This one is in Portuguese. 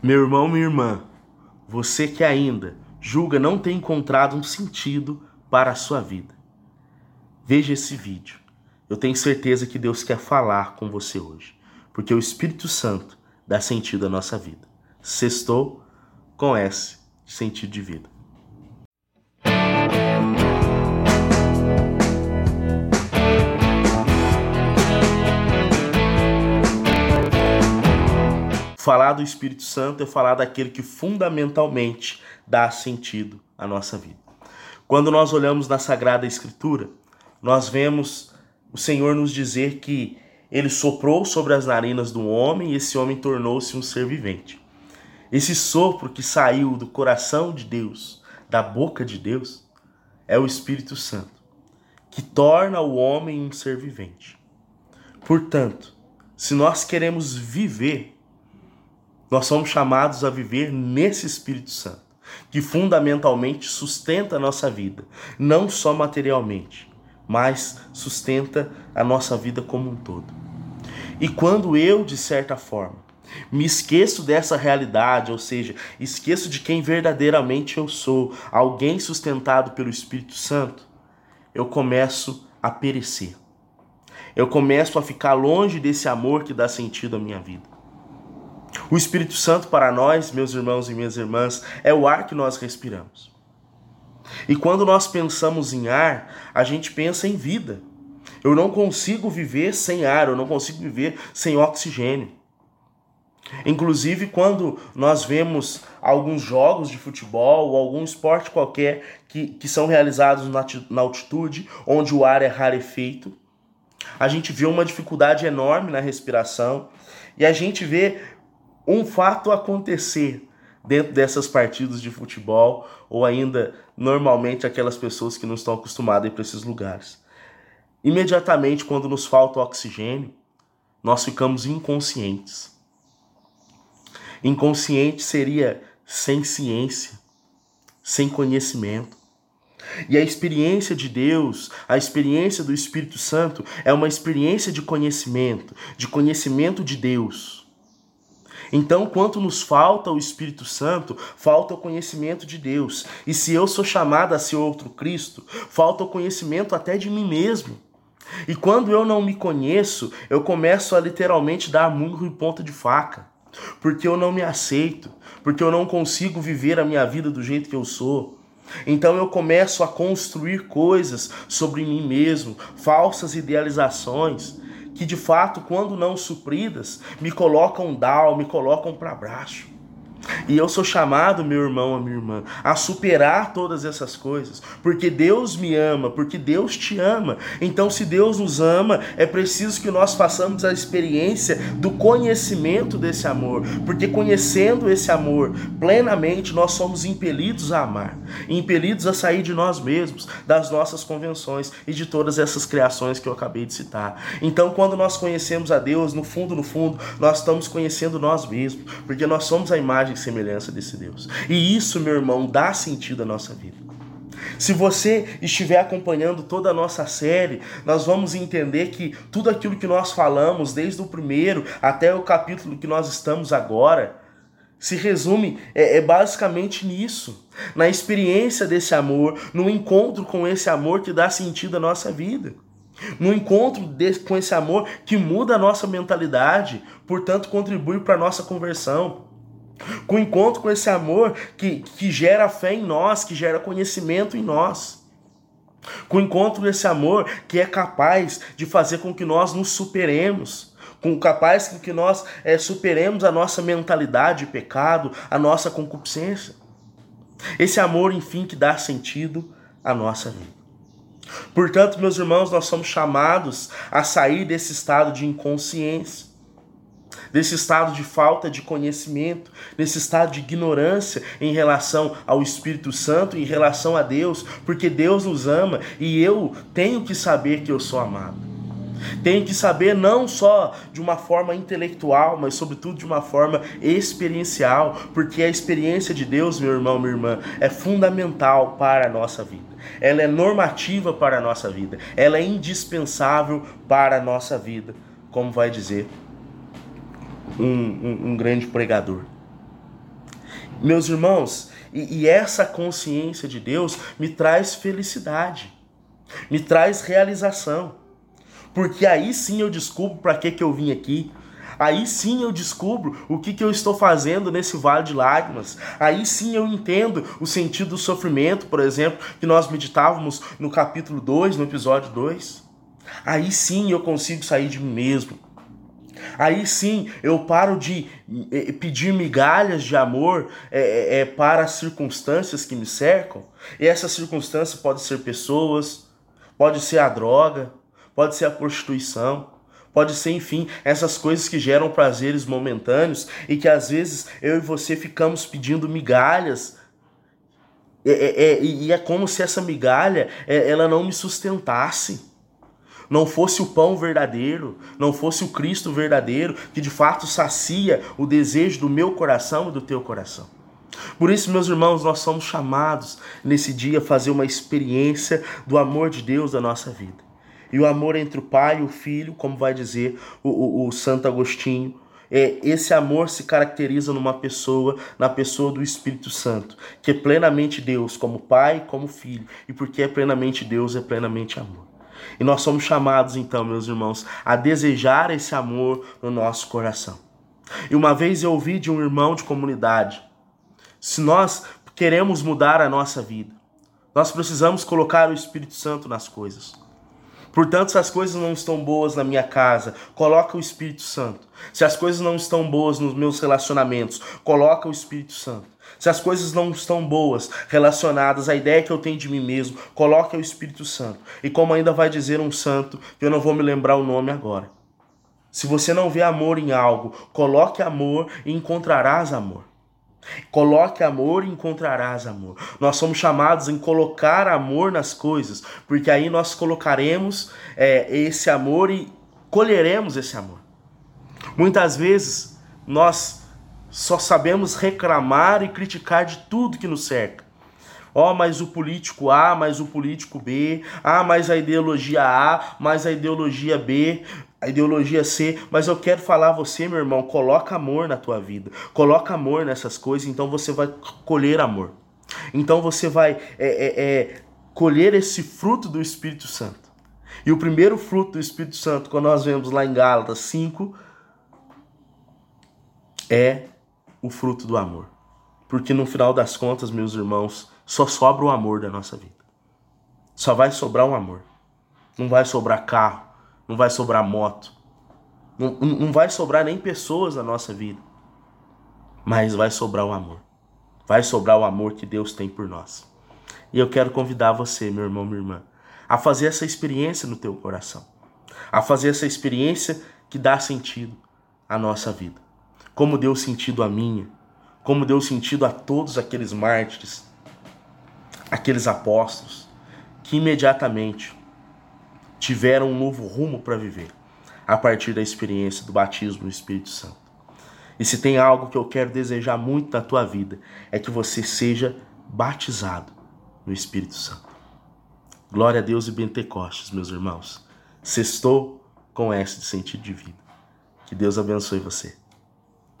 Meu irmão, minha irmã, você que ainda julga não ter encontrado um sentido para a sua vida, veja esse vídeo. Eu tenho certeza que Deus quer falar com você hoje, porque o Espírito Santo dá sentido à nossa vida. Sextou com S, sentido de vida. Falar do Espírito Santo é falar daquele que fundamentalmente dá sentido à nossa vida. Quando nós olhamos na Sagrada Escritura, nós vemos o Senhor nos dizer que ele soprou sobre as narinas do homem e esse homem tornou-se um ser vivente. Esse sopro que saiu do coração de Deus, da boca de Deus, é o Espírito Santo, que torna o homem um ser vivente. Portanto, se nós queremos viver nós somos chamados a viver nesse Espírito Santo, que fundamentalmente sustenta a nossa vida, não só materialmente, mas sustenta a nossa vida como um todo. E quando eu, de certa forma, me esqueço dessa realidade, ou seja, esqueço de quem verdadeiramente eu sou, alguém sustentado pelo Espírito Santo, eu começo a perecer. Eu começo a ficar longe desse amor que dá sentido à minha vida. O Espírito Santo para nós, meus irmãos e minhas irmãs, é o ar que nós respiramos. E quando nós pensamos em ar, a gente pensa em vida. Eu não consigo viver sem ar, eu não consigo viver sem oxigênio. Inclusive, quando nós vemos alguns jogos de futebol ou algum esporte qualquer que, que são realizados na, na altitude, onde o ar é rarefeito, a gente vê uma dificuldade enorme na respiração e a gente vê um fato acontecer dentro dessas partidas de futebol ou ainda normalmente aquelas pessoas que não estão acostumadas a ir para esses lugares. Imediatamente, quando nos falta oxigênio, nós ficamos inconscientes. Inconsciente seria sem ciência, sem conhecimento. E a experiência de Deus, a experiência do Espírito Santo, é uma experiência de conhecimento, de conhecimento de Deus. Então, quanto nos falta o Espírito Santo, falta o conhecimento de Deus. E se eu sou chamado a ser outro Cristo, falta o conhecimento até de mim mesmo. E quando eu não me conheço, eu começo a literalmente dar murro em ponta de faca. Porque eu não me aceito, porque eu não consigo viver a minha vida do jeito que eu sou. Então eu começo a construir coisas sobre mim mesmo, falsas idealizações, que de fato, quando não supridas, me colocam down, me colocam para baixo. E eu sou chamado, meu irmão, a minha irmã, a superar todas essas coisas, porque Deus me ama, porque Deus te ama. Então, se Deus nos ama, é preciso que nós façamos a experiência do conhecimento desse amor, porque conhecendo esse amor plenamente, nós somos impelidos a amar, impelidos a sair de nós mesmos, das nossas convenções e de todas essas criações que eu acabei de citar. Então, quando nós conhecemos a Deus, no fundo, no fundo, nós estamos conhecendo nós mesmos, porque nós somos a imagem e semelhança desse Deus. E isso, meu irmão, dá sentido à nossa vida. Se você estiver acompanhando toda a nossa série, nós vamos entender que tudo aquilo que nós falamos, desde o primeiro até o capítulo que nós estamos agora, se resume é, é, basicamente nisso, na experiência desse amor, no encontro com esse amor que dá sentido à nossa vida, no encontro com esse amor que muda a nossa mentalidade, portanto contribui para a nossa conversão com o encontro com esse amor que, que gera fé em nós, que gera conhecimento em nós. Com o encontro com esse amor que é capaz de fazer com que nós nos superemos, com capaz com que nós é, superemos a nossa mentalidade de pecado, a nossa concupiscência. Esse amor, enfim, que dá sentido à nossa vida. Portanto, meus irmãos, nós somos chamados a sair desse estado de inconsciência desse estado de falta de conhecimento, desse estado de ignorância em relação ao Espírito Santo, em relação a Deus, porque Deus nos ama e eu tenho que saber que eu sou amado. Tenho que saber não só de uma forma intelectual, mas sobretudo de uma forma experiencial, porque a experiência de Deus, meu irmão, minha irmã, é fundamental para a nossa vida. Ela é normativa para a nossa vida. Ela é indispensável para a nossa vida, como vai dizer um, um, grande pregador. Meus irmãos, e, e essa consciência de Deus me traz felicidade, me traz realização. Porque aí sim eu descubro para que, que eu vim aqui. Aí sim eu descubro o que, que eu estou fazendo nesse vale de lágrimas. Aí sim eu entendo o sentido do sofrimento, por exemplo, que nós meditávamos no capítulo 2, no episódio 2. Aí sim eu consigo sair de mim mesmo. Aí sim eu paro de eh, pedir migalhas de amor é, é, para as circunstâncias que me cercam. E essa circunstância pode ser pessoas, pode ser a droga, pode ser a prostituição, pode ser, enfim, essas coisas que geram prazeres momentâneos e que às vezes eu e você ficamos pedindo migalhas. É, é, é, e é como se essa migalha é, ela não me sustentasse não fosse o pão verdadeiro, não fosse o Cristo verdadeiro, que de fato sacia o desejo do meu coração e do teu coração. Por isso, meus irmãos, nós somos chamados nesse dia a fazer uma experiência do amor de Deus na nossa vida. E o amor entre o pai e o filho, como vai dizer o, o, o Santo Agostinho, é, esse amor se caracteriza numa pessoa, na pessoa do Espírito Santo, que é plenamente Deus, como Pai, como Filho, e porque é plenamente Deus, é plenamente amor. E nós somos chamados, então, meus irmãos, a desejar esse amor no nosso coração. E uma vez eu ouvi de um irmão de comunidade: se nós queremos mudar a nossa vida, nós precisamos colocar o Espírito Santo nas coisas. Portanto, se as coisas não estão boas na minha casa, coloca o Espírito Santo. Se as coisas não estão boas nos meus relacionamentos, coloca o Espírito Santo. Se as coisas não estão boas, relacionadas à ideia que eu tenho de mim mesmo, coloque o Espírito Santo. E como ainda vai dizer um santo, que eu não vou me lembrar o nome agora. Se você não vê amor em algo, coloque amor e encontrarás amor. Coloque amor e encontrarás amor. Nós somos chamados em colocar amor nas coisas, porque aí nós colocaremos é, esse amor e colheremos esse amor. Muitas vezes nós só sabemos reclamar e criticar de tudo que nos cerca. Ó, oh, mas o político A, mas o político B, ah, mas a ideologia A, mas a ideologia B, a ideologia C, mas eu quero falar a você, meu irmão, coloca amor na tua vida, coloca amor nessas coisas, então você vai colher amor. Então você vai é, é, é, colher esse fruto do Espírito Santo. E o primeiro fruto do Espírito Santo, quando nós vemos lá em Gálatas 5, é o fruto do amor. Porque no final das contas, meus irmãos, só sobra o amor da nossa vida. Só vai sobrar o amor. Não vai sobrar carro, não vai sobrar moto, não, não vai sobrar nem pessoas na nossa vida. Mas vai sobrar o amor. Vai sobrar o amor que Deus tem por nós. E eu quero convidar você, meu irmão, minha irmã, a fazer essa experiência no teu coração. A fazer essa experiência que dá sentido à nossa vida como deu sentido a minha, como deu sentido a todos aqueles mártires, aqueles apóstolos, que imediatamente tiveram um novo rumo para viver a partir da experiência do batismo no Espírito Santo. E se tem algo que eu quero desejar muito na tua vida, é que você seja batizado no Espírito Santo. Glória a Deus e Pentecostes, meus irmãos. Sextou com esse sentido de vida. Que Deus abençoe você.